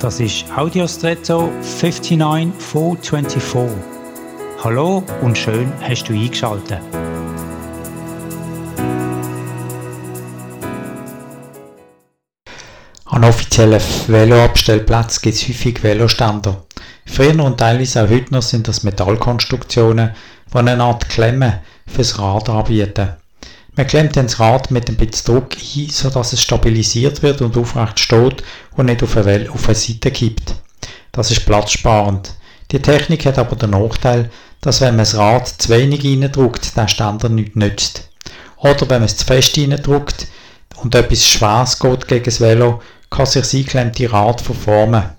Das ist Audiostretto 59424. Hallo und schön hast du eingeschaltet. An offiziellen Veloabstellplätzen gibt es häufig Veloständer. Früher und teilweise auch heute noch sind das Metallkonstruktionen, die eine Art Klemme fürs Rad anbieten. Man klemmt dann das Rad mit ein bisschen Druck ein, sodass es stabilisiert wird und aufrecht steht und nicht auf eine, auf eine Seite kippt. Das ist platzsparend. Die Technik hat aber den Nachteil, dass wenn man das Rad zu wenig reindrückt, der Ständer nicht nützt. Oder wenn man es zu fest reindrückt und etwas Schweres geht gegen das Velo, kann sich das eingeklemmte Rad verformen.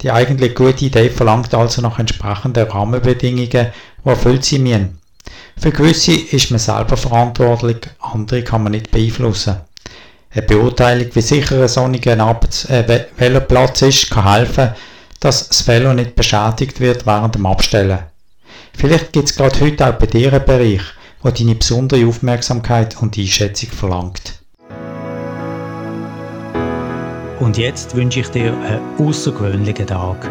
Die eigentlich gute Idee verlangt also nach entsprechenden Rahmenbedingungen, die erfüllt sein müssen. Für gewisse ist man selber verantwortlich, andere kann man nicht beeinflussen. Eine Beurteilung, wie sicher ein sonniger Arbeits äh, Veloplatz ist, kann helfen, dass das Velo nicht beschädigt wird während dem Abstellen. Vielleicht gibt es gerade heute auch bei dir einen Bereich, wo deine besondere Aufmerksamkeit und Einschätzung verlangt. Und jetzt wünsche ich dir einen außergewöhnlichen Tag.